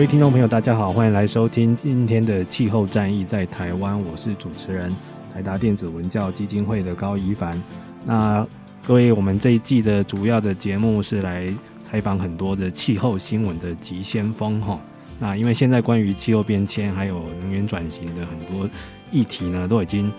各位听众朋友，大家好，欢迎来收听今天的气候战役在台湾。我是主持人台达电子文教基金会的高宜帆。那各位，我们这一季的主要的节目是来采访很多的气候新闻的急先锋哈。那因为现在关于气候变迁还有能源转型的很多议题呢，都已经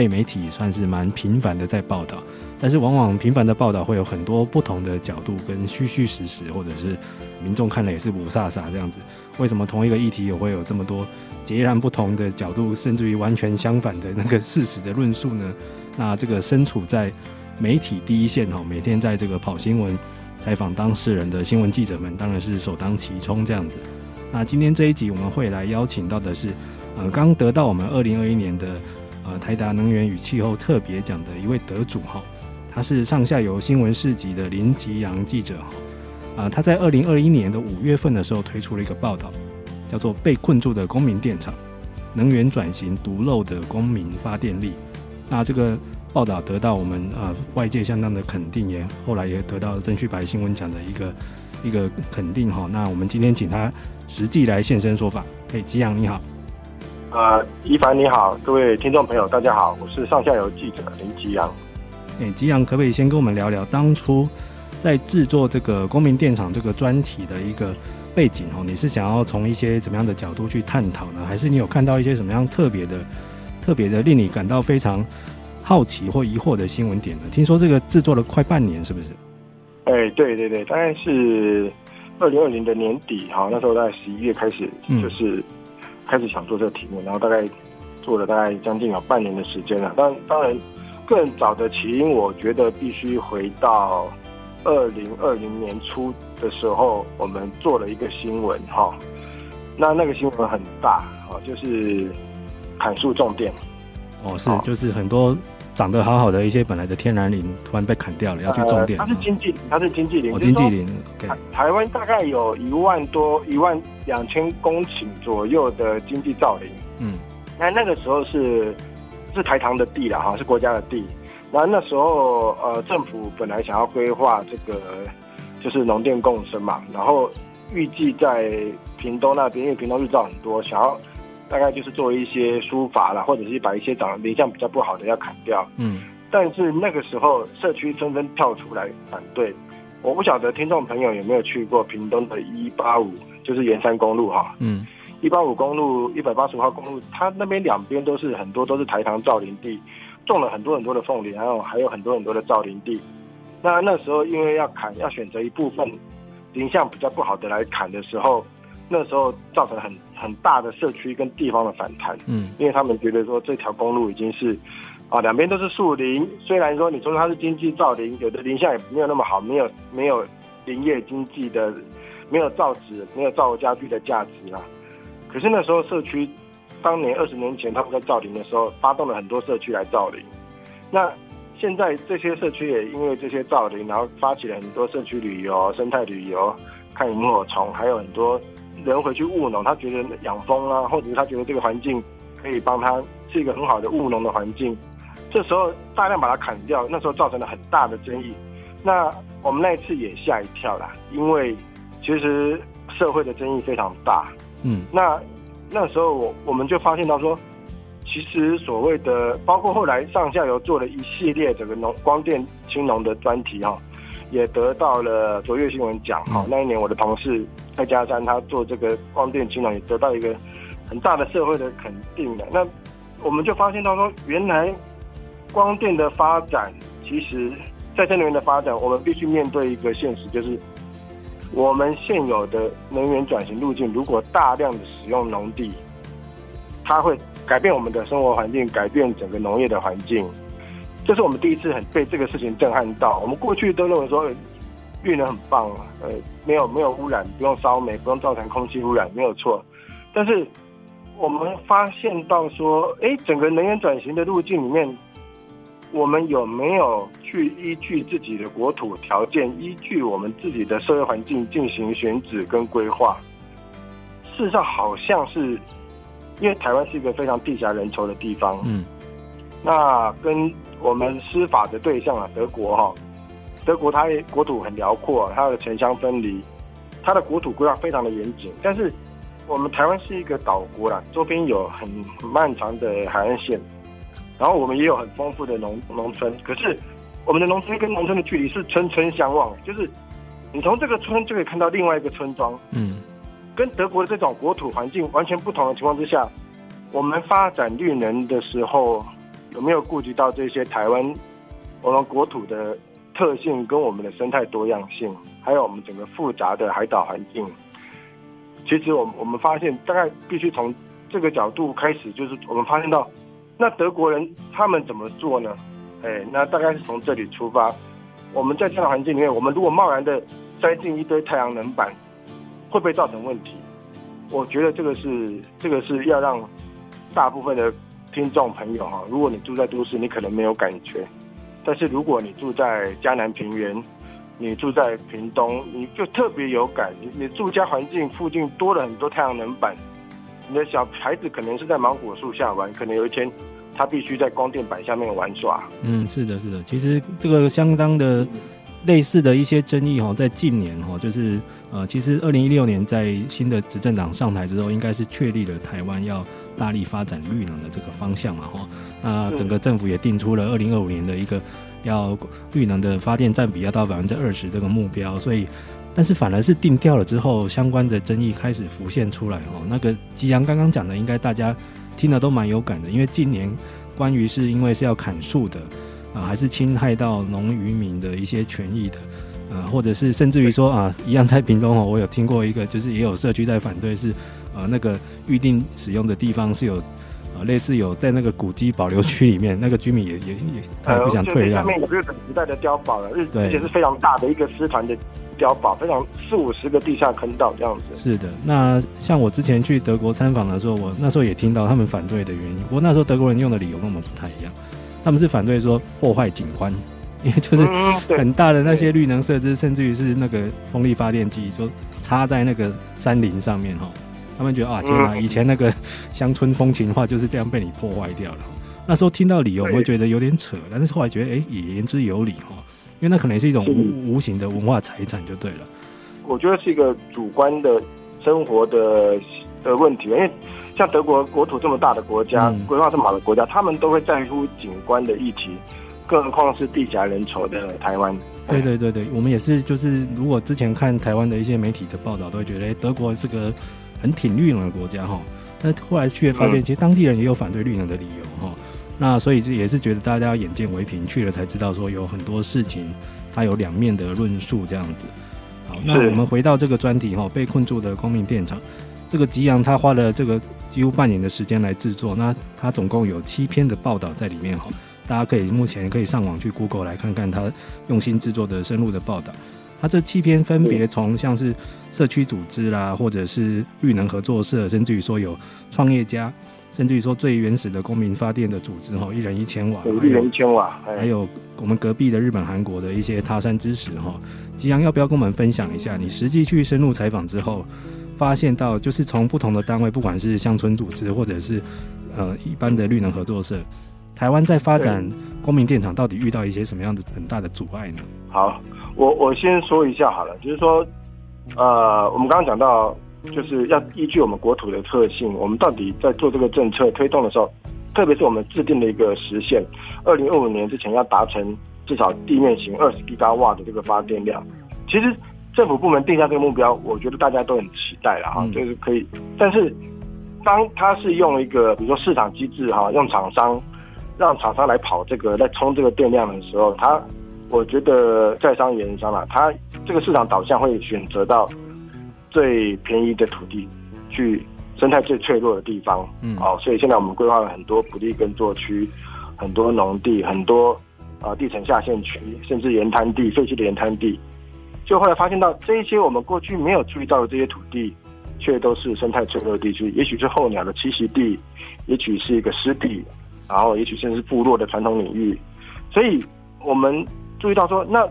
被媒体算是蛮频繁的在报道。但是往往频繁的报道会有很多不同的角度跟虚虚实实，或者是民众看了也是五煞煞这样子。为什么同一个议题也会有这么多截然不同的角度，甚至于完全相反的那个事实的论述呢？那这个身处在媒体第一线哈，每天在这个跑新闻、采访当事人的新闻记者们，当然是首当其冲这样子。那今天这一集我们会来邀请到的是，呃，刚得到我们二零二一年的呃台达能源与气候特别奖的一位得主哈。他是上下游新闻市集的林吉洋记者哈，啊，他在二零二一年的五月份的时候推出了一个报道，叫做《被困住的公民电厂：能源转型独漏的公民发电力》。那这个报道得到我们呃外界相当的肯定，也后来也得到了曾旭白新闻奖的一个一个肯定哈。那我们今天请他实际来现身说法。哎，吉阳你好，呃，一凡你好，各位听众朋友大家好，我是上下游记者林吉阳。哎，吉阳可不可以先跟我们聊聊当初在制作这个公民电厂这个专题的一个背景哦？你是想要从一些怎么样的角度去探讨呢？还是你有看到一些什么样特别的、特别的令你感到非常好奇或疑惑的新闻点呢？听说这个制作了快半年，是不是？哎，对对对，大概是二零二零的年底哈，那时候在十一月开始，就是开始想做这个题目，然后大概做了大概将近有半年的时间了。当当然。更早的起因，我觉得必须回到二零二零年初的时候，我们做了一个新闻哈。那那个新闻很大啊，就是砍树重电。哦，是，就是很多长得好好的一些本来的天然林，突然被砍掉了，要去种电。它是经济，它是经济林。哦，经济林。台台湾大概有一万多、一万两千公顷左右的经济造林。嗯，那那个时候是。是台糖的地了哈，是国家的地。然后那时候，呃，政府本来想要规划这个，就是农电共生嘛。然后预计在屏东那边，因为屏东日照很多，想要大概就是做一些书法啦，或者是把一些长林相比较不好的要砍掉。嗯。但是那个时候，社区纷纷跳出来反对。我不晓得听众朋友有没有去过屏东的一八五，就是圆山公路哈。嗯。一八五公路、一百八十五号公路，它那边两边都是很多都是台糖造林地，种了很多很多的凤梨，然后还有很多很多的造林地。那那时候因为要砍，要选择一部分林相比较不好的来砍的时候，那时候造成很很大的社区跟地方的反弹。嗯，因为他们觉得说这条公路已经是啊两边都是树林，虽然说你说它是经济造林，有的林相也没有那么好，没有没有林业经济的，没有造纸，没有造家具的价值啊。可是那时候社区，当年二十年前他们在造林的时候，发动了很多社区来造林。那现在这些社区也因为这些造林，然后发起了很多社区旅游、生态旅游，看萤火虫，还有很多人回去务农。他觉得养蜂啊，或者是他觉得这个环境可以帮他是一个很好的务农的环境。这时候大量把它砍掉，那时候造成了很大的争议。那我们那一次也吓一跳啦，因为其实社会的争议非常大。嗯，那那时候我我们就发现到说，其实所谓的包括后来上下游做了一系列整个农光电青农的专题哈，也得到了卓越新闻奖。好、嗯，那一年我的同事蔡家山他做这个光电青龙也得到一个很大的社会的肯定的。那我们就发现到说，原来光电的发展，其实再生能源的发展，我们必须面对一个现实，就是我们现有的能源转型路径，如果大量的使用农地，它会改变我们的生活环境，改变整个农业的环境。这是我们第一次很被这个事情震撼到。我们过去都认为说，绿能很棒，呃，没有没有污染，不用烧煤，不用造成空气污染，没有错。但是我们发现到说，哎，整个能源转型的路径里面，我们有没有去依据自己的国土条件，依据我们自己的社会环境进行选址跟规划？事实上，好像是因为台湾是一个非常地狭人稠的地方，嗯，那跟我们司法的对象啊，德国哈，德国它国土很辽阔，它的城乡分离，它的国土规划非常的严谨。但是我们台湾是一个岛国啦，周边有很漫长的海岸线，然后我们也有很丰富的农农村。可是我们的农村跟农村的距离是村村相望，就是你从这个村就可以看到另外一个村庄。嗯，跟德国的这种国土环境完全不同的情况之下，我们发展绿能的时候。有没有顾及到这些台湾我们国土的特性，跟我们的生态多样性，还有我们整个复杂的海岛环境？其实我们我们发现，大概必须从这个角度开始，就是我们发现到，那德国人他们怎么做呢？哎，那大概是从这里出发。我们在这样的环境里面，我们如果贸然的塞进一堆太阳能板，会不会造成问题？我觉得这个是这个是要让大部分的。听众朋友哈，如果你住在都市，你可能没有感觉；但是如果你住在嘉南平原，你住在屏东，你就特别有感。你你住家环境附近多了很多太阳能板，你的小孩子可能是在芒果树下玩，可能有一天他必须在光电板下面玩耍。嗯，是的，是的，其实这个相当的类似的一些争议哈，在近年哈，就是呃，其实二零一六年在新的执政党上台之后，应该是确立了台湾要。大力发展绿能的这个方向嘛，哈，那整个政府也定出了二零二五年的一个要绿能的发电占比要到百分之二十这个目标，所以，但是反而是定掉了之后，相关的争议开始浮现出来，哦，那个吉阳刚刚讲的，应该大家听了都蛮有感的，因为近年关于是因为是要砍树的啊，还是侵害到农渔民的一些权益的，啊，或者是甚至于说啊，一样在屏东哦，我有听过一个，就是也有社区在反对是。呃，那个预定使用的地方是有，呃，类似有在那个古迹保留区里面，那个居民也也也他也不想退让。上面有日本时代的碉堡了，日而且是非常大的一个师团的碉堡，非常四五十个地下坑道这样子。是的，那像我之前去德国参访的时候，我那时候也听到他们反对的原因。不过那时候德国人用的理由跟我们不太一样，他们是反对说破坏景观，因为就是很大的那些绿能设施，甚至于是那个风力发电机就插在那个山林上面哈。他们觉得啊，天哪！以前那个乡村风情的话就是这样被你破坏掉了。那时候听到理由，我会觉得有点扯，但是后来觉得，哎、欸，也言之有理哈。因为那可能是一种无无形的文化财产，就对了。我觉得是一个主观的生活的的问题，因为像德国国土这么大的国家，规划这么好的国家，他们都会在乎景观的议题，更何况是地狭人稠的台湾。对对对对，我们也是，就是如果之前看台湾的一些媒体的报道，都会觉得，哎，德国是个。很挺绿能的国家哈，但后来去发现，其实当地人也有反对绿能的理由哈。那所以这也是觉得大家要眼见为凭，去了才知道说有很多事情它有两面的论述这样子。好，那我们回到这个专题哈，被困住的光明电厂，这个吉阳他花了这个几乎半年的时间来制作，那他总共有七篇的报道在里面哈，大家可以目前可以上网去 Google 来看看他用心制作的深入的报道。他这七篇分别从像是社区组织啦，或者是绿能合作社，甚至于说有创业家，甚至于说最原始的公民发电的组织哈，一人一千瓦，一人一千瓦，还有我们隔壁的日本、韩国的一些他山之石哈。吉阳要不要跟我们分享一下？你实际去深入采访之后，发现到就是从不同的单位，不管是乡村组织，或者是呃一般的绿能合作社，台湾在发展公民电厂到底遇到一些什么样的很大的阻碍呢？好。我我先说一下好了，就是说，呃，我们刚刚讲到，就是要依据我们国土的特性，我们到底在做这个政策推动的时候，特别是我们制定的一个时限，二零二五年之前要达成至少地面型二十吉瓦的这个发电量。其实政府部门定下这个目标，我觉得大家都很期待了哈，就是可以。但是当它是用一个比如说市场机制哈，用厂商让厂商来跑这个来冲这个电量的时候，他我觉得在商言商啦，它这个市场导向会选择到最便宜的土地去。生态最脆弱的地方，嗯，好，所以现在我们规划了很多不利耕作区，很多农地，很多啊地层下陷区，甚至盐滩地、废弃的盐滩地，就后来发现到这一些我们过去没有注意到的这些土地，却都是生态脆弱的地区，也许是候鸟的栖息地，也许是一个湿地，然后也许甚至是部落的传统领域，所以我们注意到说，那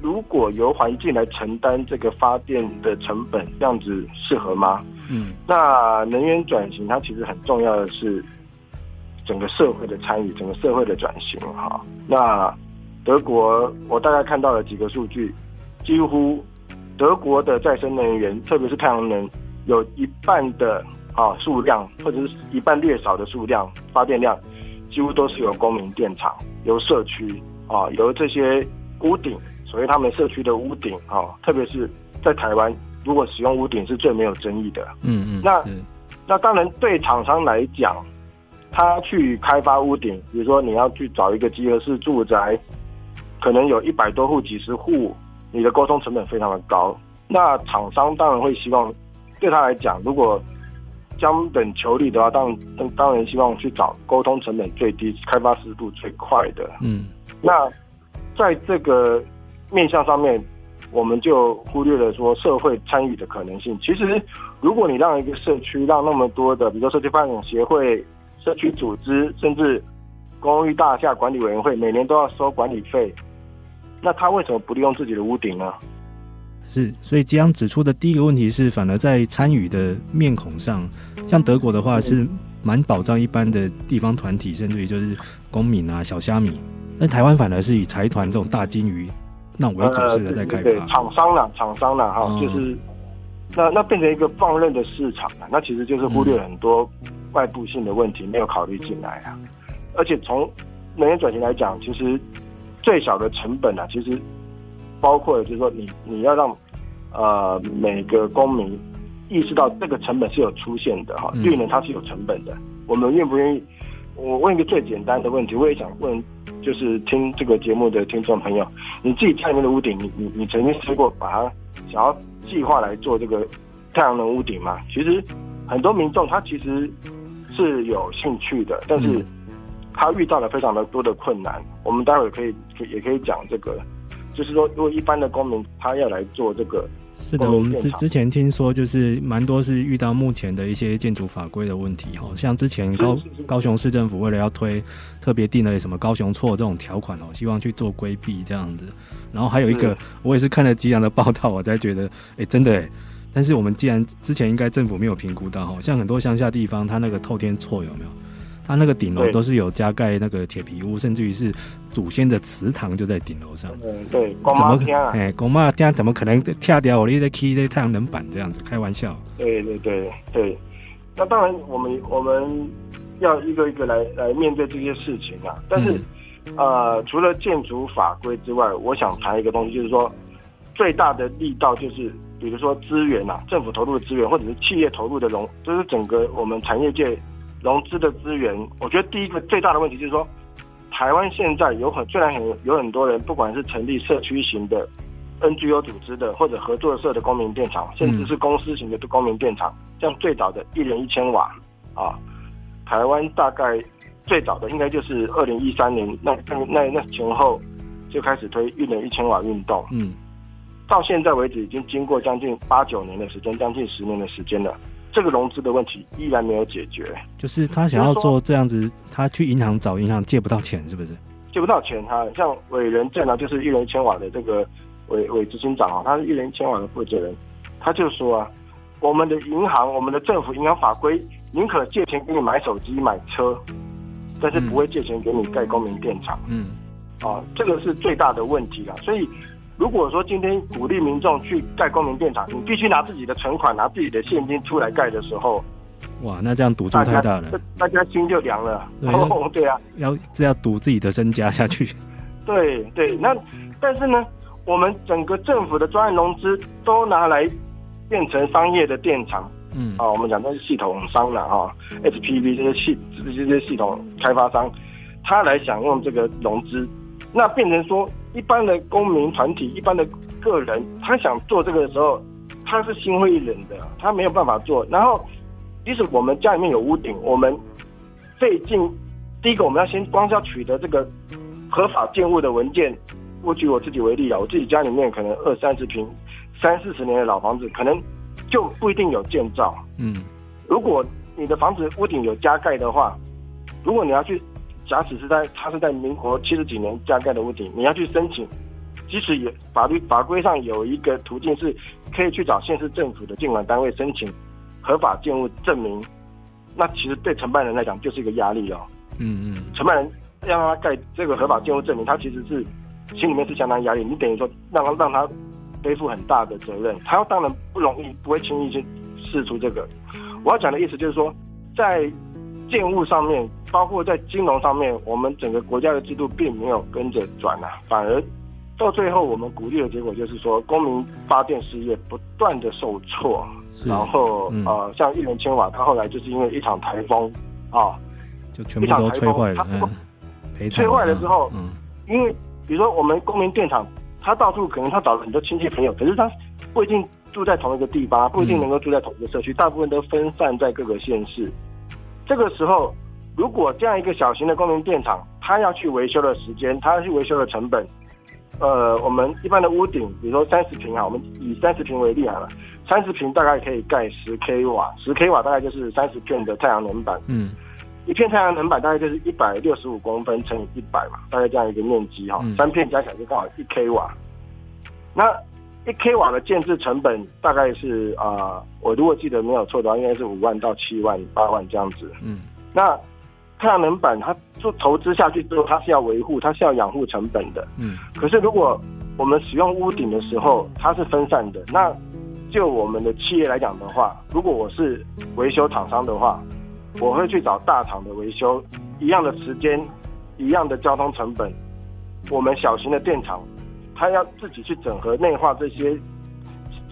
如果由环境来承担这个发电的成本，这样子适合吗？嗯，那能源转型它其实很重要的是整个社会的参与，整个社会的转型哈。那德国我大概看到了几个数据，几乎德国的再生能源，特别是太阳能，有一半的啊数量或者是一半略少的数量发电量，几乎都是由公民电厂、由社区啊、由这些屋顶，所谓他们社区的屋顶啊，特别是在台湾。如果使用屋顶是最没有争议的，嗯嗯，那那当然对厂商来讲，他去开发屋顶，比如说你要去找一个集合式住宅，可能有一百多户、几十户，你的沟通成本非常的高。那厂商当然会希望，对他来讲，如果将本求利的话，当然当然希望去找沟通成本最低、开发速度最快的。嗯，那在这个面向上面。我们就忽略了说社会参与的可能性。其实，如果你让一个社区让那么多的，比如说社区发展协会、社区组织，甚至公寓大厦管理委员会，每年都要收管理费，那他为什么不利用自己的屋顶呢？是，所以这样指出的第一个问题是，反而在参与的面孔上，像德国的话是蛮保障一般的地方团体，甚至于就是公民啊、小虾米。那台湾反而是以财团这种大金鱼。那为主是的在开发，呃、对，对，对，厂商啦，厂商啦，哈、哦，就是那那变成一个放任的市场了，那其实就是忽略很多外部性的问题没有考虑进来啊。而且从能源转型来讲，其实最小的成本啊，其实包括就是说你你要让呃每个公民意识到这个成本是有出现的哈，绿能它是有成本的，我们愿不愿意？我问一个最简单的问题，我也想问。就是听这个节目的听众朋友，你自己家里面的屋顶，你你你曾经试过把它想要计划来做这个太阳能屋顶吗？其实很多民众他其实是有兴趣的，但是他遇到了非常的多的困难。我们待会可以也可以讲这个，就是说，如果一般的公民他要来做这个。是的，我们之之前听说，就是蛮多是遇到目前的一些建筑法规的问题，哈，像之前高高雄市政府为了要推，特别定了什么高雄错这种条款哦，希望去做规避这样子。然后还有一个，我也是看了几样的报道，我才觉得，哎，真的哎。但是我们既然之前应该政府没有评估到，哈，像很多乡下地方，它那个透天错有没有？它那个顶楼都是有加盖那个铁皮屋，甚至于是祖先的祠堂就在顶楼上。嗯，对，怎么哎，公妈这样怎么可能跳掉我的 key 这太阳能板这样子？开玩笑。对对对对，那当然我们我们要一个一个来来面对这些事情啊。但是、嗯、呃，除了建筑法规之外，我想谈一个东西，就是说最大的力道就是，比如说资源啊，政府投入的资源，或者是企业投入的融，就是整个我们产业界。融资的资源，我觉得第一个最大的问题就是说，台湾现在有很虽然很有很多人，不管是成立社区型的 NGO 组织的，或者合作社的公民电厂，甚至是公司型的公民电厂，像最早的一人一千瓦啊，台湾大概最早的应该就是二零一三年那那那那前后就开始推一人一千瓦运动，嗯，到现在为止已经经过将近八九年的时间，将近十年的时间了。这个融资的问题依然没有解决，就是他想要做这样子，他去银行找银行借不到钱，是不是？借不到钱，他像伟人正啊，就是一人一千瓦的这个伟伟执行长啊，他是一人一千瓦的负责人，他就说啊，我们的银行，我们的政府银行法规，宁可借钱给你买手机、买车，但是不会借钱给你盖公民电厂。嗯，啊，这个是最大的问题啊，所以。如果说今天鼓励民众去盖公民电厂，你必须拿自己的存款、拿自己的现金出来盖的时候，哇，那这样赌注太大了，大家心就凉了。对，哦、对啊，要这要赌自己的身家下去。对对，那但是呢，我们整个政府的专案融资都拿来变成商业的电厂，嗯，啊，我们讲的是系统商了哈，HPV 这些系这些系统开发商，他来享用这个融资，那变成说一般的公民团体、一般的个人，他想做这个的时候，他是心灰意冷的，他没有办法做。然后，即使我们家里面有屋顶，我们费尽第一个我们要先光是要取得这个合法建物的文件。我举我自己为例啊，我自己家里面可能二三十平、三四十年的老房子，可能就不一定有建造。嗯，如果你的房子屋顶有加盖的话，如果你要去，假使是在它是在民国七十几年加盖的屋顶，你要去申请，即使有法律法规上有一个途径是可以去找县市政府的建管单位申请合法建物证明，那其实对承办人来讲就是一个压力哦。嗯嗯，承办人要让他盖这个合法建物证明，他其实是。心里面是相当压力，你等于说让他让他背负很大的责任，他当然不容易，不会轻易去试出这个。我要讲的意思就是说，在建物上面，包括在金融上面，我们整个国家的制度并没有跟着转啊，反而到最后我们鼓励的结果就是说，公民发电事业不断的受挫，然后、嗯、呃，像玉连千瓦，它后来就是因为一场台风啊，就全部都吹坏了，嗯、吹坏了之后，嗯，因为。比如说，我们公民电厂，他到处可能他找了很多亲戚朋友，可是他不一定住在同一个地方，不一定能够住在同一个社区，大部分都分散在各个县市。这个时候，如果这样一个小型的公民电厂，它要去维修的时间，它要去维修的成本，呃，我们一般的屋顶，比如说三十平啊，我们以三十平为例好了，三十平大概可以盖十 k 瓦，十 k 瓦大概就是三十片的太阳能板。嗯。一片太阳能板大概就是一百六十五公分乘以一百嘛，大概这样一个面积哈，三片加起来就刚好一 k 瓦。那一 k 瓦的建置成本大概是啊、呃，我如果记得没有错的话，应该是五万到七万八万这样子。嗯，那太阳能板它做投资下去之后，它是要维护，它是要养护成本的。嗯，可是如果我们使用屋顶的时候，它是分散的。那就我们的企业来讲的话，如果我是维修厂商的话。我会去找大厂的维修，一样的时间，一样的交通成本。我们小型的电厂，它要自己去整合内化这些，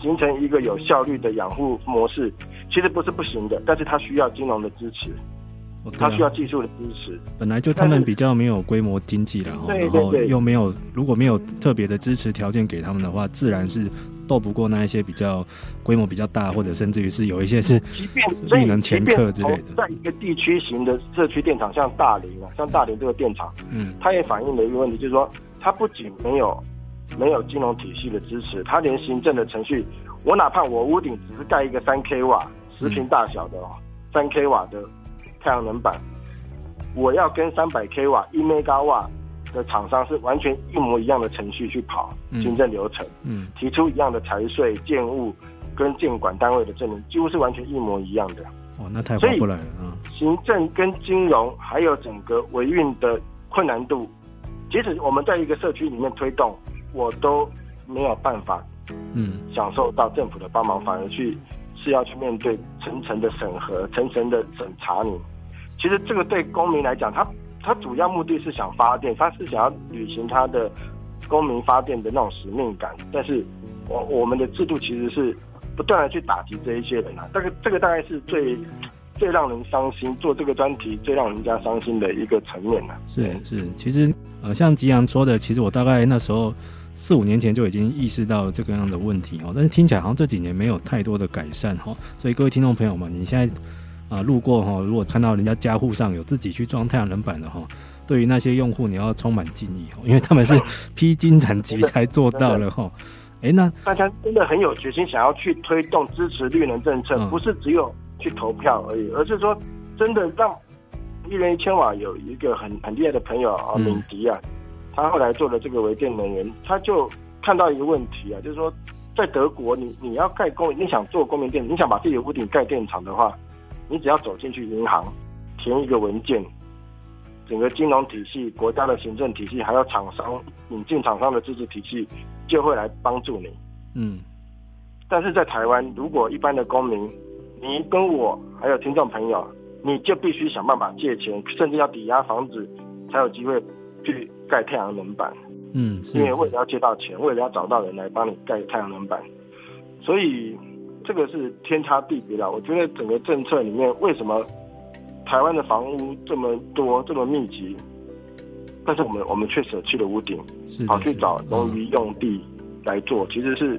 形成一个有效率的养护模式，其实不是不行的，但是他需要金融的支持，他需要技术的支持。本来就他们比较没有规模经济了，然后又没有，如果没有特别的支持条件给他们的话，自然是。斗不过那一些比较规模比较大，或者甚至于是有一些是力能前客之类的。在一个地区型的社区电厂，像大林啊，像大林这个电厂，嗯，它也反映了一个问题，就是说它不仅没有没有金融体系的支持，他连行政的程序，我哪怕我屋顶只是盖一个三 k 瓦十平大小的三 k 瓦的太阳能板，我要跟三百 k 瓦一 mega 瓦。的厂商是完全一模一样的程序去跑行政流程，嗯，嗯，提出一样的财税、建物跟建管单位的证明，几乎是完全一模一样的。哦，那太划不来了啊！行政跟金融还有整个维运的困难度，即使我们在一个社区里面推动，我都没有办法，嗯，享受到政府的帮忙，反而去是要去面对层层的审核、层层的审查你。其实这个对公民来讲，他。他主要目的是想发电，他是想要履行他的公民发电的那种使命感。但是，我我们的制度其实是不断的去打击这一些人啊。这个这个大概是最最让人伤心，做这个专题最让人家伤心的一个层面了。是是，其实呃，像吉阳说的，其实我大概那时候四五年前就已经意识到这个样的问题哦。但是听起来好像这几年没有太多的改善哈。所以各位听众朋友们，你现在。啊，路过哈，如果看到人家家户上有自己去装太阳能板的哈，对于那些用户你要充满敬意哈，因为他们是披荆斩棘才做到了哈。哎，那大家真的很有决心，想要去推动支持绿能政策，不是只有去投票而已，而是说真的让一人一千瓦有一个很很厉害的朋友啊，敏迪啊，他后来做了这个微电能源，他就看到一个问题啊，就是说在德国，你你要盖公，你想做公民电，你想把自己的屋顶盖电厂的话。你只要走进去银行，填一个文件，整个金融体系、国家的行政体系，还有厂商引进厂商的支持体系，就会来帮助你。嗯。但是在台湾，如果一般的公民，你跟我还有听众朋友，你就必须想办法借钱，甚至要抵押房子，才有机会去盖太阳能板。嗯，因为为了要借到钱，为了要找到人来帮你盖太阳能板，所以这个是天差地别了。我觉得整个政策里面，为什么台湾的房屋这么多这么密集，但是我们我们却舍弃了屋顶，跑去找农渔用地来做，其实是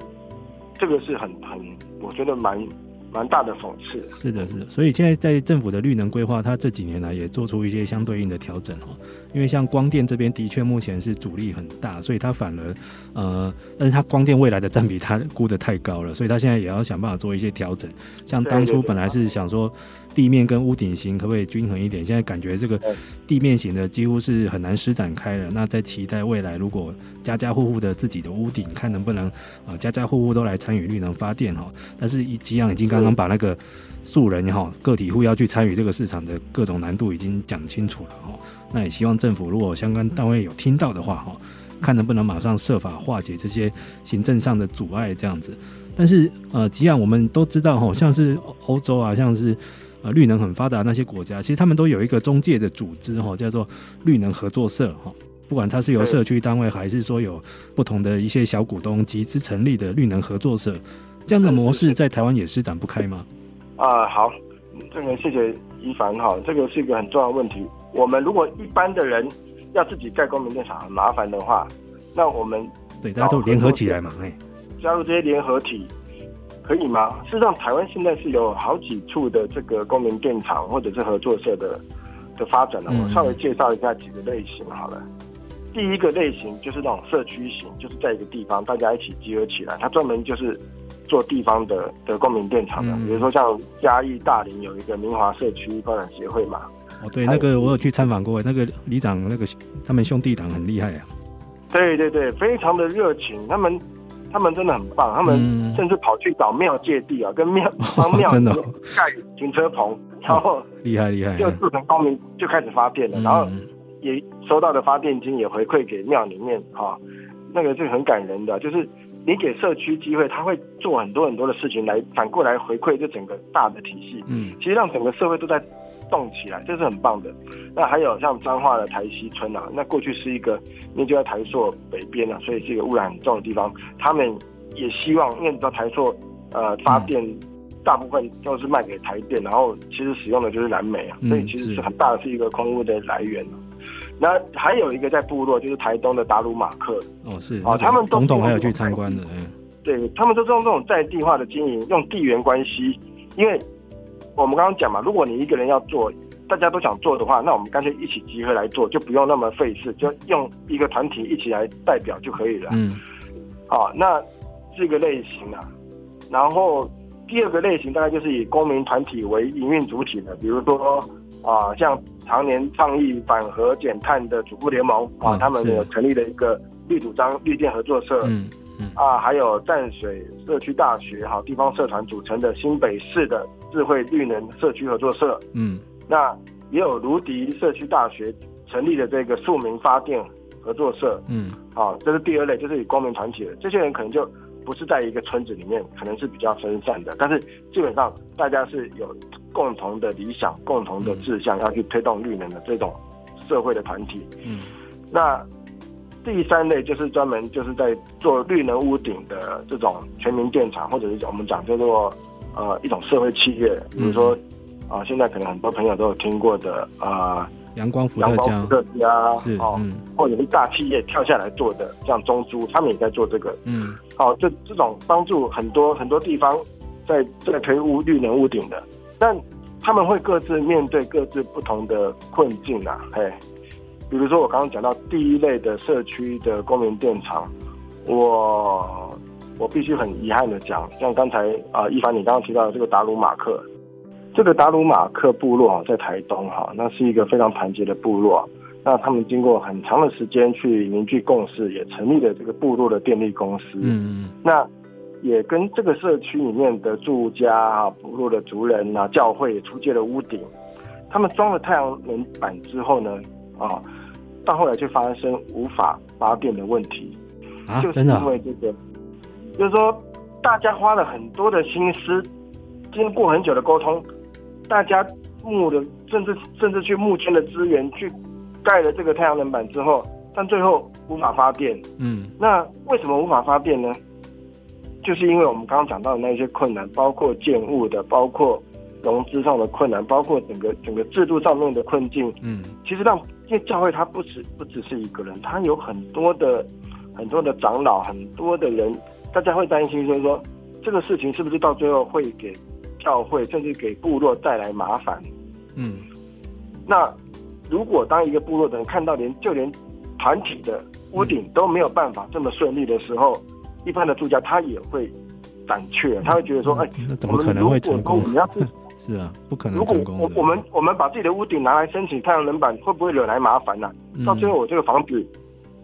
这个是很很，我觉得蛮。蛮大的讽刺，是的，是的，所以现在在政府的绿能规划，它这几年来也做出一些相对应的调整哦。因为像光电这边的确目前是阻力很大，所以它反而呃，但是它光电未来的占比它估得太高了，所以它现在也要想办法做一些调整。像当初本来是想说。地面跟屋顶型可不可以均衡一点？现在感觉这个地面型的几乎是很难施展开了。那在期待未来，如果家家户户的自己的屋顶，看能不能啊家家户户都来参与绿能发电哈。但是吉阳已经刚刚把那个素人哈个体户要去参与这个市场的各种难度已经讲清楚了哈。那也希望政府如果相关单位有听到的话哈，看能不能马上设法化解这些行政上的阻碍这样子。但是呃，既然我们都知道哈，像是欧洲啊，像是。呃，绿能很发达那些国家，其实他们都有一个中介的组织哈，叫做绿能合作社哈。不管它是由社区单位，还是说有不同的一些小股东集资成立的绿能合作社，这样的模式在台湾也施展不开吗？啊，好，这个谢谢一凡哈，这个是一个很重要的问题。我们如果一般的人要自己盖公民电厂很麻烦的话，那我们对大家都联合起来嘛，哎，加入这些联合体。可以吗？事实上，台湾现在是有好几处的这个公民电厂或者是合作社的的发展了。我稍微介绍一下几个类型好了。第一个类型就是那种社区型，就是在一个地方大家一起集合起来，它专门就是做地方的的公民电厂的。比如说像嘉义大林有一个明华社区发展协会嘛。哦，对，那个我有去参访过，那个里长那个他们兄弟党很厉害啊。对对对，非常的热情，他们。他们真的很棒，他们甚至跑去找庙借地啊，跟庙 帮庙盖停车棚，然后厉害厉害，就自成光明就开始发电了，然后也收到的发电金也回馈给庙里面哈，那个是很感人的，就是你给社区机会，他会做很多很多的事情来反过来回馈这整个大的体系，嗯，其实让整个社会都在。动起来，这是很棒的。那还有像彰化的台西村啊，那过去是一个，因为就在台塑北边啊，所以是一个污染很重的地方。他们也希望，因为你知道台塑呃发电大部分都是卖给台电，然后其实使用的就是燃煤啊，所以其实是很大的是一个空污的来源。那还有一个在部落，就是台东的达鲁马克哦，是啊，他们总统还有去参观的，嗯，对他们都是用这种在地化的经营，用地缘关系，因为。我们刚刚讲嘛，如果你一个人要做，大家都想做的话，那我们干脆一起集合来做，就不用那么费事，就用一个团体一起来代表就可以了。嗯，好，那这个类型啊，然后第二个类型大概就是以公民团体为营运主体的，比如说啊，像常年倡议反核减碳的主妇联盟啊，他们有成立了一个绿主张绿电合作社。嗯嗯啊，还有淡水社区大学哈地方社团组成的新北市的。智慧绿能社区合作社，嗯，那也有芦迪社区大学成立的这个庶民发电合作社，嗯，好，这是第二类，就是以公民团体的，这些人可能就不是在一个村子里面，可能是比较分散的，但是基本上大家是有共同的理想、共同的志向，要去推动绿能的这种社会的团体，嗯，那第三类就是专门就是在做绿能屋顶的这种全民电厂，或者是我们讲叫做。呃，一种社会企业，比如说，啊、呃，现在可能很多朋友都有听过的，啊、呃，阳光伏特加，伏特加，哦，嗯、或者是大企业跳下来做的，像中珠，他们也在做这个，嗯，好、哦，这这种帮助很多很多地方在在推屋绿能屋顶的，但他们会各自面对各自不同的困境啊，嘿，比如说我刚刚讲到第一类的社区的公民电厂，我。我必须很遗憾的讲，像刚才啊，一凡你刚刚提到的这个达鲁马克，这个达鲁马克部落啊，在台东哈，那是一个非常团结的部落。那他们经过很长的时间去凝聚共识，也成立了这个部落的电力公司。嗯，那也跟这个社区里面的住家啊、部落的族人啊、教会也出借了屋顶。他们装了太阳能板之后呢，啊，到后来就发生无法发电的问题，啊，就是因为这个。就是说，大家花了很多的心思，经过很久的沟通，大家募的，甚至甚至去募捐的资源去盖了这个太阳能板之后，但最后无法发电。嗯，那为什么无法发电呢？就是因为我们刚刚讲到的那些困难，包括建物的，包括融资上的困难，包括整个整个制度上面的困境。嗯，其实让因为教会它不只不只是一个人，它有很多的很多的长老，很多的人，大家会担心就是说这个事情是不是到最后会给教会甚至给部落带来麻烦？嗯，那如果当一个部落的人看到连就连团体的屋顶都没有办法这么顺利的时候，一般的住家他也会胆怯，他会觉得说：“哎，那怎么可能会成功？你要是 是啊，不可能成功。如果我我们我们把自己的屋顶拿来申请太阳能板，会不会惹来麻烦呢？到最后我这个房子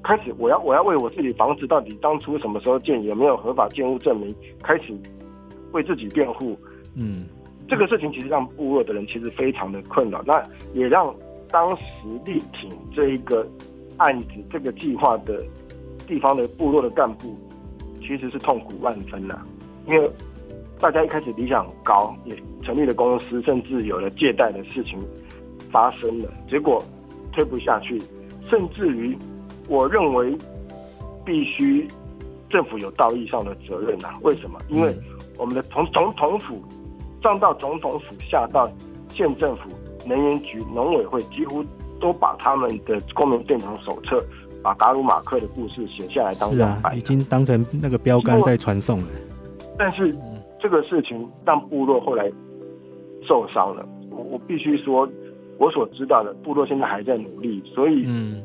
开始，我要我要为我自己房子到底当初什么时候建，有没有合法建物证明，开始为自己辩护。嗯，这个事情其实让部落的人其实非常的困扰，那也让当时力挺这一个案子这个计划的地方的部落的干部。其实是痛苦万分呐，因为大家一开始理想高，也成立了公司，甚至有了借贷的事情发生了，结果推不下去，甚至于我认为必须政府有道义上的责任呐。为什么？因为我们的从总统府上到总统府，下到县政府、能源局、农委会，几乎都把他们的公民电厂手册。把达鲁马克的故事写下来当样板，啊，已经当成那个标杆在传送了。但是这个事情让部落后来受伤了。我我必须说，我所知道的部落现在还在努力。所以，嗯，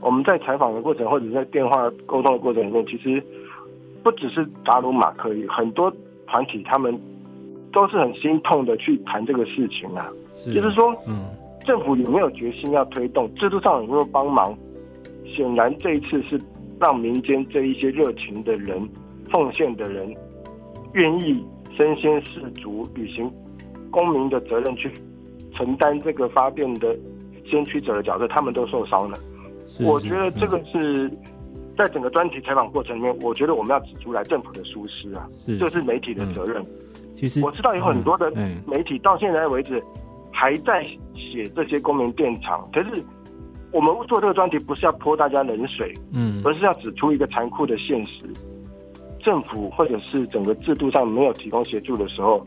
我们在采访的过程或者在电话沟通的过程里面，其实不只是达鲁马克，很多团体他们都是很心痛的去谈这个事情啊。是就是说，嗯，政府有没有决心要推动？制度上有没有帮忙？显然，这一次是让民间这一些热情的人、奉献的人，愿意身先士卒，履行公民的责任，去承担这个发电的先驱者的角色，他们都受伤了。我觉得这个是在整个专题采访过程里面，我觉得我们要指出来政府的疏失啊，这是，媒体的责任。嗯、其实我知道有很多的媒体到现在为止还在写这些公民电厂，可是。我们做这个专题不是要泼大家冷水，嗯，而是要指出一个残酷的现实：政府或者是整个制度上没有提供协助的时候，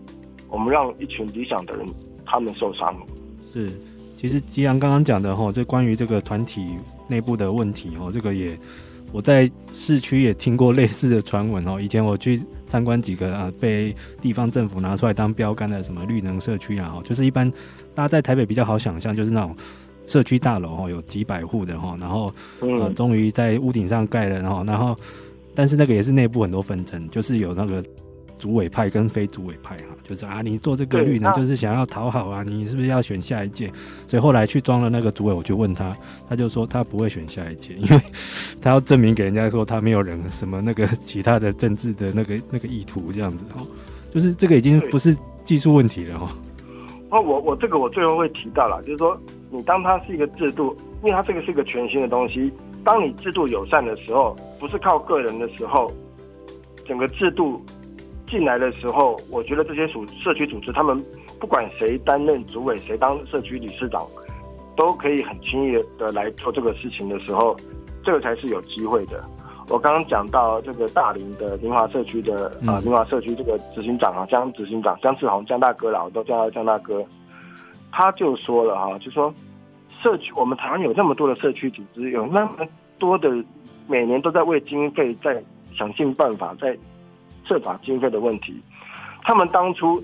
我们让一群理想的人他们受伤了。是，其实吉阳刚刚讲的哈，这关于这个团体内部的问题哦，这个也我在市区也听过类似的传闻哦。以前我去参观几个啊，被地方政府拿出来当标杆的什么绿能社区啊，就是一般大家在台北比较好想象，就是那种。社区大楼哈，有几百户的哈，然后呃，终于在屋顶上盖了，然后然后，但是那个也是内部很多纷争，就是有那个主委派跟非主委派哈，就是啊，你做这个绿呢就是想要讨好啊，你是不是要选下一届？所以后来去装了那个主委，我就问他，他就说他不会选下一届，因为 他要证明给人家说他没有人什么那个其他的政治的那个那个意图这样子哦，就是这个已经不是技术问题了哈。那，我我这个我最后会提到了，就是说。你当它是一个制度，因为它这个是一个全新的东西。当你制度友善的时候，不是靠个人的时候，整个制度进来的时候，我觉得这些组社区组织，他们不管谁担任主委，谁当社区理事长，都可以很轻易的来做这个事情的时候，这个才是有机会的。我刚刚讲到这个大林的林华社区的啊，明华社区这个执行长啊，江执行长江志宏江大哥啦，我都叫他江大哥。他就说了哈，就说社区，我们台湾有这么多的社区组织，有那么多的每年都在为经费在想尽办法，在设法经费的问题。他们当初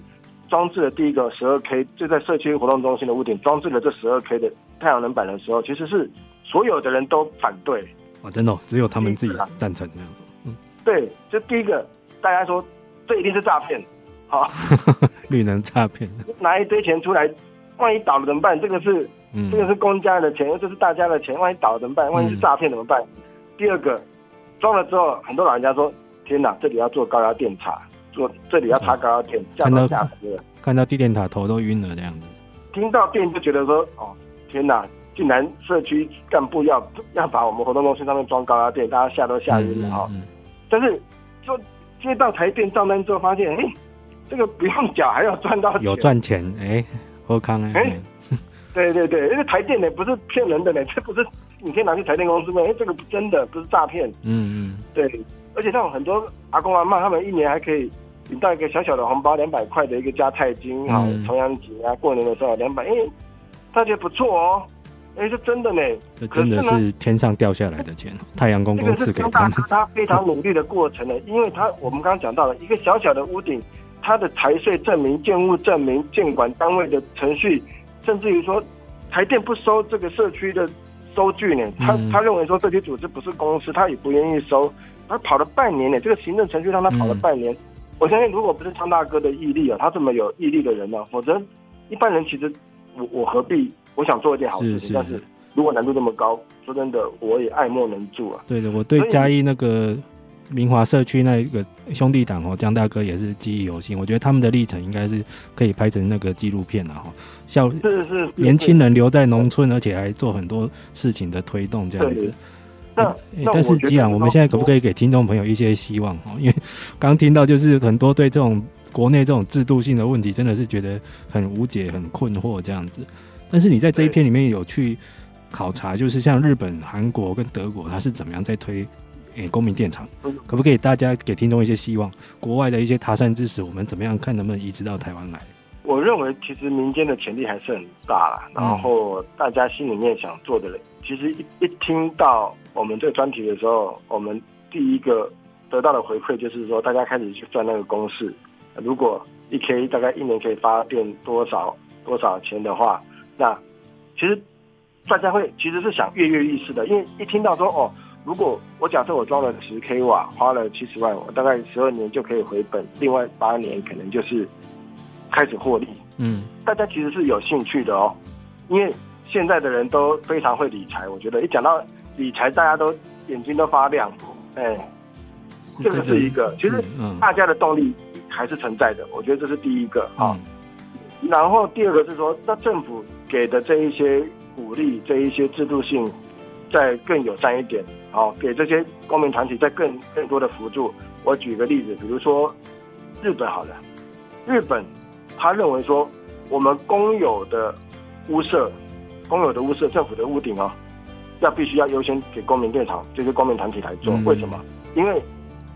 装置了第一个十二 K，就在社区活动中心的屋顶装置了这十二 K 的太阳能板的时候，其实是所有的人都反对。哦，真的，只有他们自己赞成这样。嗯，对，就第一个，大家说这一定是诈骗，好，绿能诈骗，拿一堆钱出来。万一倒了怎么办？这个是，嗯、这个是公家的钱，这是大家的钱。万一倒了怎么办？万一是诈骗怎么办？嗯、第二个，装了之后，很多老人家说：“天哪，这里要做高压电塔，做这里要插高压电，吓都吓死了。”看到地电塔头都晕了这样子。听到电就觉得说：“哦，天哪，竟然社区干部要要把我们活动中心上面装高压电，大家吓都吓晕了哈。嗯嗯嗯”但是说接到台电账单之后，发现哎，这个不用缴还要赚到钱，有赚钱哎。何康哎，对对对，因为台电呢不是骗人的呢，这不是你可以拿去台电公司问，哎，这个不真的，不是诈骗。嗯嗯，对。而且像很多阿公阿妈，他们一年还可以领到一个小小的红包，两百块的一个加泰金，哈、嗯，重阳节啊，过年的时候两百，哎，大家不错哦。哎，是真的呢，这真的是天上掉下来的钱，太阳公公赐给他们。他非常努力的过程呢，因为他我们刚刚讲到了一个小小的屋顶，他的财税证明、建物证明、建管单位的程序，甚至于说台电不收这个社区的收据呢，他他认为说这些组织不是公司，他也不愿意收，他跑了半年呢，这个行政程序让他跑了半年。我相信如果不是昌大哥的毅力啊，他这么有毅力的人呢，否则一般人其实我我何必？我想做一件好事情，是是是，但是如果难度这么高，说真的，我也爱莫能助啊。对的，我对嘉义那个明华社区那个兄弟党哦，江大哥也是记忆犹新。我觉得他们的历程应该是可以拍成那个纪录片了哈。像是是年轻人留在农村，而且还做很多事情的推动这样子。但是吉阳我们现在可不可以给听众朋友一些希望哦？因为 刚听到就是很多对这种国内这种制度性的问题，真的是觉得很无解、很困惑这样子。但是你在这一篇里面有去考察，就是像日本、韩国跟德国，它是怎么样在推诶、欸、公民电厂？可不可以大家给听众一些希望？国外的一些他山之石，我们怎么样看能不能移植到台湾来？我认为其实民间的潜力还是很大啦。然后大家心里面想做的，其实一一听到我们这个专题的时候，我们第一个得到的回馈就是说，大家开始去算那个公式。如果一 K 大概一年可以发电多少多少钱的话。那其实大家会其实是想跃跃欲试的，因为一听到说哦，如果我假设我装了十 k 瓦，花了七十万，我大概十二年就可以回本，另外八年可能就是开始获利。嗯，大家其实是有兴趣的哦，因为现在的人都非常会理财，我觉得一讲到理财，大家都眼睛都发亮。哎，这个是一个，其实大家的动力还是存在的，我觉得这是第一个啊。嗯然后第二个是说，那政府给的这一些鼓励，这一些制度性，再更友善一点，好，给这些公民团体再更更多的辅助。我举个例子，比如说日本好了，日本他认为说，我们公有的屋舍，公有的屋舍，政府的屋顶啊，要必须要优先给公民电厂这些公民团体来做。为什么？因为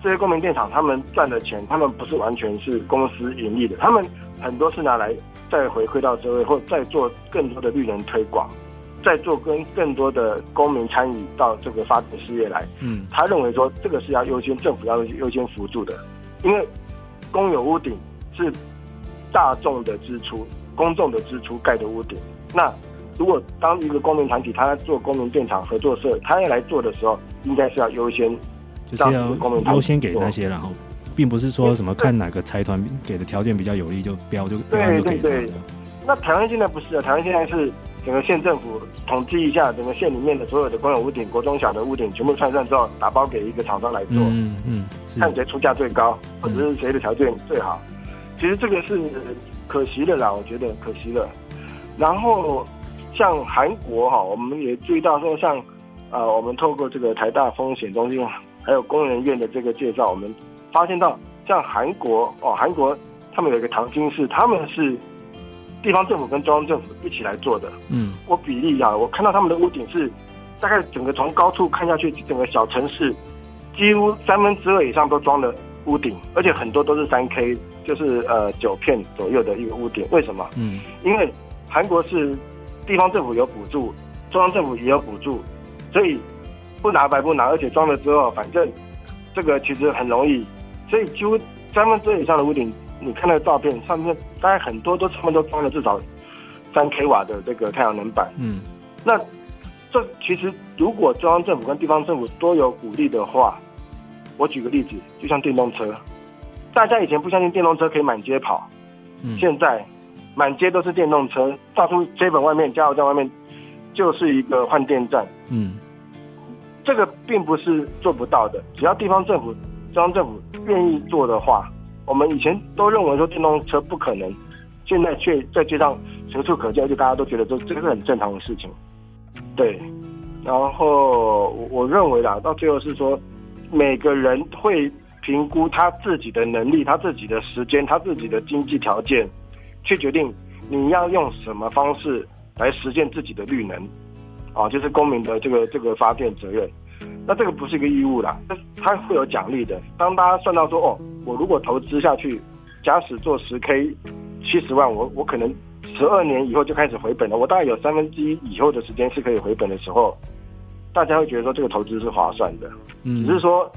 这些公民电厂他们赚的钱，他们不是完全是公司盈利的，他们很多是拿来。再回馈到社会，或再做更多的绿能推广，再做跟更多的公民参与到这个发展事业来。嗯，他认为说这个是要优先，政府要优先辅助的，因为公有屋顶是大众的支出、公众的支出盖的屋顶。那如果当一个公民团体他在做公民电厂合作社，他要来做的时候，应该是要优先，就是要优先给那些，然后。并不是说什么看哪个财团给的条件比较有利就标就标就给他。对对对。那台湾现在不是啊，台湾现在是整个县政府统计一下，整个县里面的所有的公有屋顶、国中小的屋顶全部串算之后，打包给一个厂商来做，嗯嗯，看谁出价最高，或者是谁的条件最好。其实这个是可惜的啦，我觉得可惜了。然后像韩国哈，我们也注意到说，像呃，我们透过这个台大风险中心还有工人院的这个介绍，我们。发现到像韩国哦，韩国他们有一个唐津市，他们是地方政府跟中央政府一起来做的。嗯，我比例啊，我看到他们的屋顶是大概整个从高处看下去，整个小城市几乎三分之二以上都装了屋顶，而且很多都是三 K，就是呃九片左右的一个屋顶。为什么？嗯，因为韩国是地方政府有补助，中央政府也有补助，所以不拿白不拿，而且装了之后，反正这个其实很容易。所以几乎三分之二以上的屋顶，你看那个照片上面，大概很多都差不多装了至少三 k 瓦的这个太阳能板。嗯，那这其实如果中央政府跟地方政府都有鼓励的话，我举个例子，就像电动车，大家以前不相信电动车可以满街跑，嗯，现在满街都是电动车，到处 seven 外面加油站外面就是一个换电站。嗯，这个并不是做不到的，只要地方政府。中央政府愿意做的话，我们以前都认为说电动车不可能，现在却在街上随处可见，就大家都觉得这这个是很正常的事情。对，然后我认为啦，到最后是说每个人会评估他自己的能力、他自己的时间、他自己的经济条件，去决定你要用什么方式来实现自己的绿能。啊，就是公民的这个这个发电责任。那这个不是一个义务啦，那它会有奖励的。当大家算到说，哦，我如果投资下去，假使做十 K，七十万，我我可能十二年以后就开始回本了。我大概有三分之一以后的时间是可以回本的时候，大家会觉得说这个投资是划算的。嗯，只是说，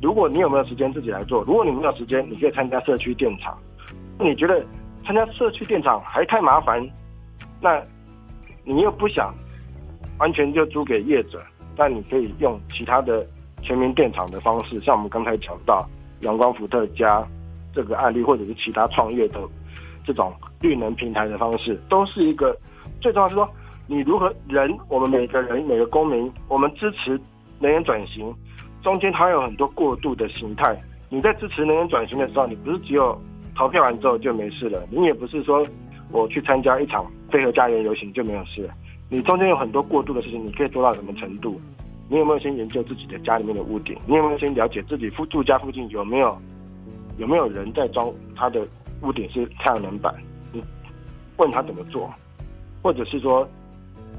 如果你有没有时间自己来做，如果你没有时间，你可以参加社区电厂。你觉得参加社区电厂还太麻烦，那你又不想完全就租给业者。那你可以用其他的全民电厂的方式，像我们刚才讲到阳光伏特加这个案例，或者是其他创业的这种绿能平台的方式，都是一个最重要是说，你如何人，我们每个人每个公民，我们支持能源转型，中间它有很多过渡的形态。你在支持能源转型的时候，你不是只有投票完之后就没事了，你也不是说我去参加一场非核家园游行就没有事了。你中间有很多过渡的事情，你可以做到什么程度？你有没有先研究自己的家里面的屋顶？你有没有先了解自己附住家附近有没有有没有人在装他的屋顶是太阳能板？你问他怎么做，或者是说，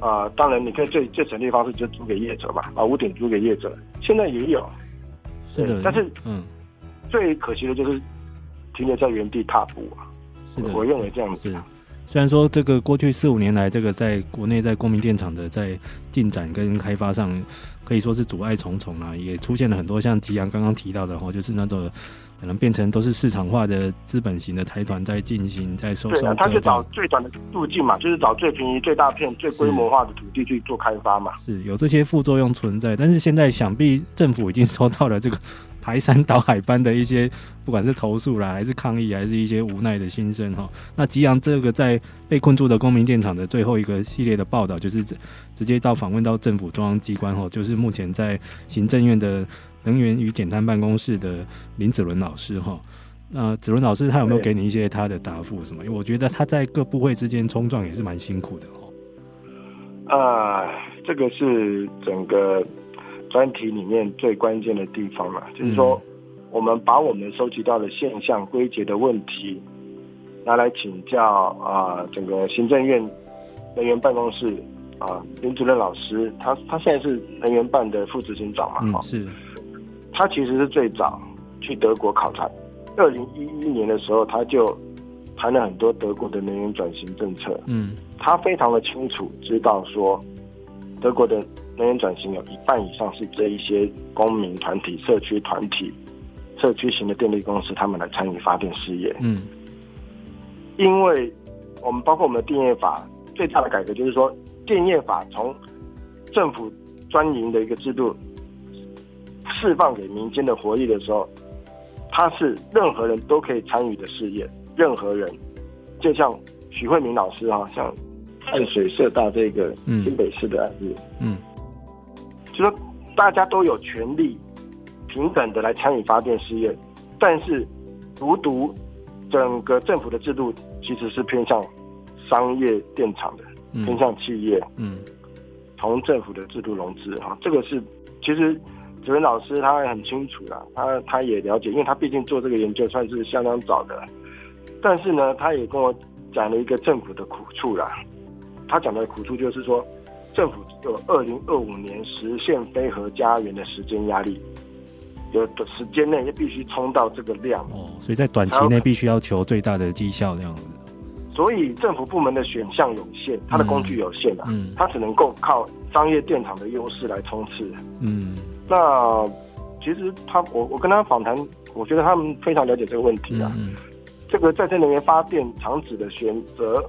啊、呃，当然你可以最最省力的方式就租给业者嘛，把屋顶租给业者。现在也有，是的，但是嗯，最可惜的就是停留在原地踏步啊。我认为这样子。虽然说这个过去四五年来，这个在国内在公民电厂的在进展跟开发上，可以说是阻碍重重啊，也出现了很多像吉阳刚刚提到的哈，就是那种可能变成都是市场化的资本型的财团在进行在收收。对，他就找最短的路径嘛，就是找最便宜、最大片、最规模化的土地去做开发嘛。是有这些副作用存在，但是现在想必政府已经收到了这个。排山倒海般的一些，不管是投诉啦，还是抗议，还是一些无奈的心声哈。那吉阳这个在被困住的公民电厂的最后一个系列的报道，就是直接到访问到政府中央机关哈，就是目前在行政院的能源与减碳办公室的林子伦老师哈。那子伦老师他有没有给你一些他的答复什么？因为我觉得他在各部会之间冲撞也是蛮辛苦的哈。啊，这个是整个。专题里面最关键的地方嘛，就是说，我们把我们收集到的现象归结的问题，拿来请教啊，整个行政院能源办公室啊，林主任老师，他他现在是能源办的副执行长嘛，嗯，是，他其实是最早去德国考察，二零一一年的时候他就谈了很多德国的能源转型政策，嗯，他非常的清楚知道说德国的。能源转型有一半以上是这一些公民团体、社区团体、社区型的电力公司，他们来参与发电事业。嗯，因为我们包括我们的电业法最大的改革，就是说电业法从政府专营的一个制度释放给民间的活力的时候，它是任何人都可以参与的事业。任何人，就像许慧明老师啊，像淡水社大这个新北市的案例，嗯。说大家都有权利平等的来参与发电事业，但是独独整个政府的制度其实是偏向商业电厂的，嗯、偏向企业，嗯，从政府的制度融资哈，这个是其实子文老师他也很清楚啦，他他也了解，因为他毕竟做这个研究算是相当早的，但是呢，他也跟我讲了一个政府的苦处啦，他讲的苦处就是说。政府有二零二五年实现非核家园的时间压力，有的时间内也必须冲到这个量哦，所以在短期内必须要求最大的绩效这样子。所以政府部门的选项有限，它的工具有限啊，嗯，它只能够靠商业电厂的优势来冲刺。嗯，那其实他我我跟他访谈，我觉得他们非常了解这个问题啊。嗯，这个再生能源发电厂址的选择。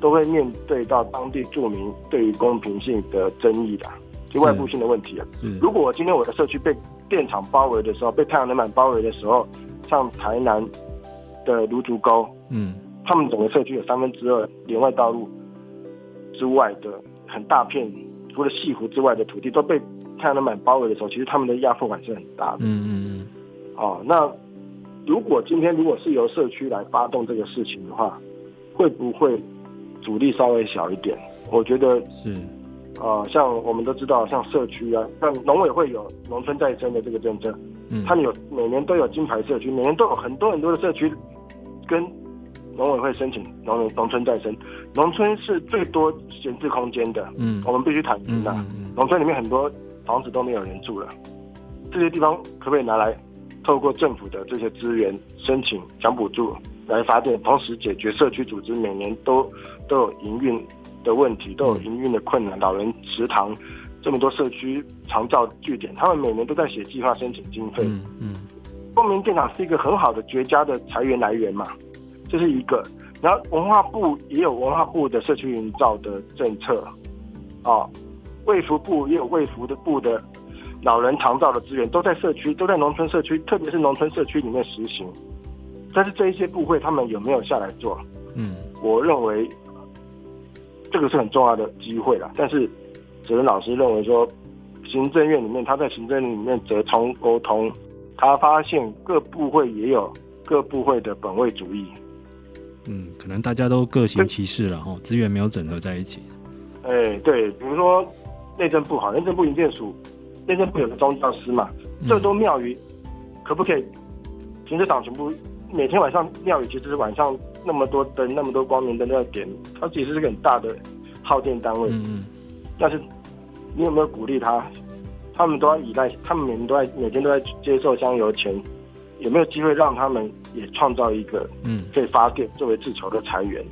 都会面对到当地住民对于公平性的争议的，就外部性的问题啊。如果我今天我的社区被电厂包围的时候，被太阳能板包围的时候，像台南的芦竹沟，嗯，他们整个社区有三分之二连外道路之外的很大片，除了西湖之外的土地都被太阳能板包围的时候，其实他们的压迫感是很大的。嗯嗯嗯。哦，那如果今天如果是由社区来发动这个事情的话，会不会？阻力稍微小一点，我觉得是，啊、呃，像我们都知道，像社区啊，像农委会有农村再生的这个政策，嗯，他们有每年都有金牌社区，每年都有很多很多的社区跟农委会申请农农村再生，农村是最多闲置空间的，嗯，我们必须坦诚的，农村里面很多房子都没有人住了，这些地方可不可以拿来透过政府的这些资源申请奖补助来发电，同时解决社区组织每年都都有营运的问题，都有营运的困难，老人食堂这么多社区常照据点，他们每年都在写计划申请经费，嗯。嗯公民电厂是一个很好的绝佳的财源来源嘛，这是一个。然后文化部也有文化部的社区营造的政策，啊，卫福部也有卫福的部的老人长照的资源，都在社区，都在农村社区，特别是农村社区里面实行。但是这一些部会他们有没有下来做？嗯，我认为这个是很重要的机会了。但是哲仁老师认为说，行政院里面他在行政里面折冲沟通。他发现各部会也有各部会的本位主义，嗯，可能大家都各行其事了哈，资源没有整合在一起。哎、欸，对，比如说内政部好，内政部营建署，内政部有个宗教司嘛，这座庙宇可不可以停车场全部每天晚上庙宇其实是晚上那么多灯，那么多光明灯都要点，它其实是个很大的耗电单位，嗯，但是你有没有鼓励他？他们都要依赖，他们每天都在每天都在接受香油钱，有没有机会让他们也创造一个嗯，可以发电作为自筹的财源？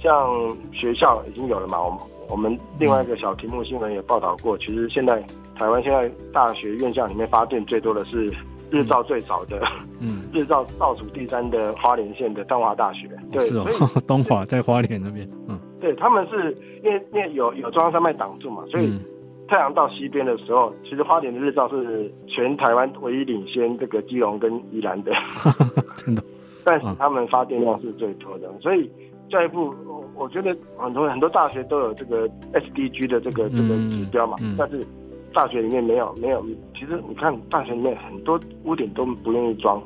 像学校已经有了嘛，我们我们另外一个小题目新闻也报道过，其实现在台湾现在大学院校里面发电最多的是日照最少的，嗯，日照倒数第三的花莲县的东华大学，对，是哦，东华在花莲那边，嗯，对，他们是因为因为有有中央山脉挡住嘛，所以。太阳到西边的时候，其实花莲的日照是全台湾唯一领先这个基隆跟宜兰的，真的。但是他们发电量是最多的，所以教育部，我觉得很多很多大学都有这个 SDG 的这个这个指标嘛，但是大学里面没有没有。其实你看大学里面很多屋顶都不愿意装。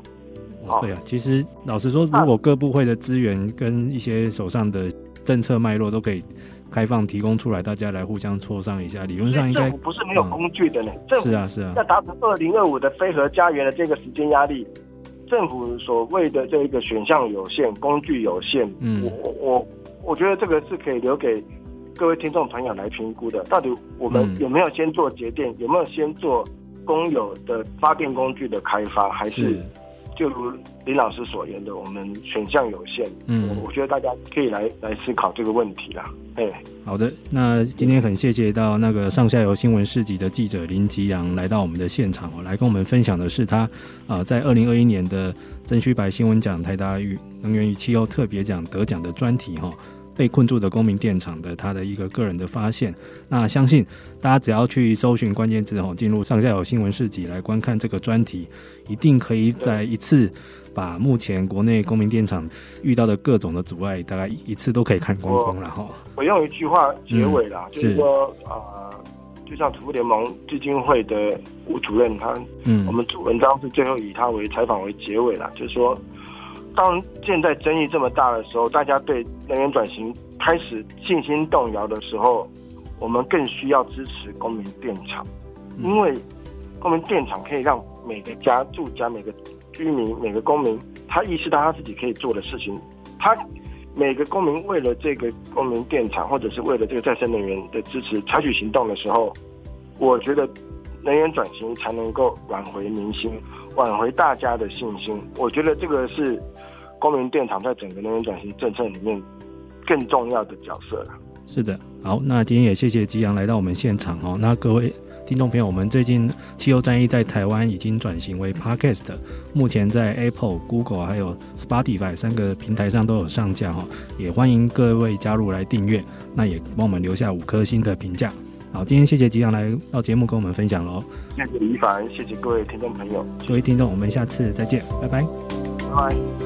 哦，对啊，其实老实说，如果各部会的资源跟一些手上的政策脉络都可以。开放提供出来，大家来互相磋商一下。理论上应该政府不是没有工具的呢。嗯、政府是啊是啊，要达成二零二五的非核家园的这个时间压力，政府所谓的这个选项有限，工具有限。嗯，我我我觉得这个是可以留给各位听众朋友来评估的。到底我们有没有先做节电，嗯、有没有先做公有的发电工具的开发，还是？就如林老师所言的，我们选项有限，嗯，我觉得大家可以来来思考这个问题啦。哎，好的，那今天很谢谢到那个上下游新闻市集的记者林吉阳来到我们的现场哦，来跟我们分享的是他啊在二零二一年的曾虚白新闻奖台达与能源与气候特别奖得奖的专题哈。被困住的公民电厂的他的一个个人的发现，那相信大家只要去搜寻关键字吼，进入上下游新闻市集来观看这个专题，一定可以在一次把目前国内公民电厂遇到的各种的阻碍，大概一次都可以看光光了哈。我，用一句话结尾啦，嗯、就是说啊、呃，就像土妇联盟基金会的吴主任他，嗯，我们主文章是最后以他为采访为结尾啦，就是说。当现在争议这么大的时候，大家对能源转型开始信心动摇的时候，我们更需要支持公民电厂，因为公民电厂可以让每个家住家、每个居民、每个公民，他意识到他自己可以做的事情。他每个公民为了这个公民电厂，或者是为了这个再生能源的支持，采取行动的时候，我觉得能源转型才能够挽回民心，挽回大家的信心。我觉得这个是。公民电厂在整个能源转型政策里面更重要的角色了。是的，好，那今天也谢谢吉阳来到我们现场哦。那各位听众朋友，我们最近汽油战役在台湾已经转型为 Podcast，目前在 Apple、Google 还有 Spotify 三个平台上都有上架哈，也欢迎各位加入来订阅，那也帮我们留下五颗星的评价。好，今天谢谢吉阳来到节目跟我们分享喽。谢谢李一凡，谢谢各位听众朋友，各位听众，我们下次再见，拜拜，拜拜。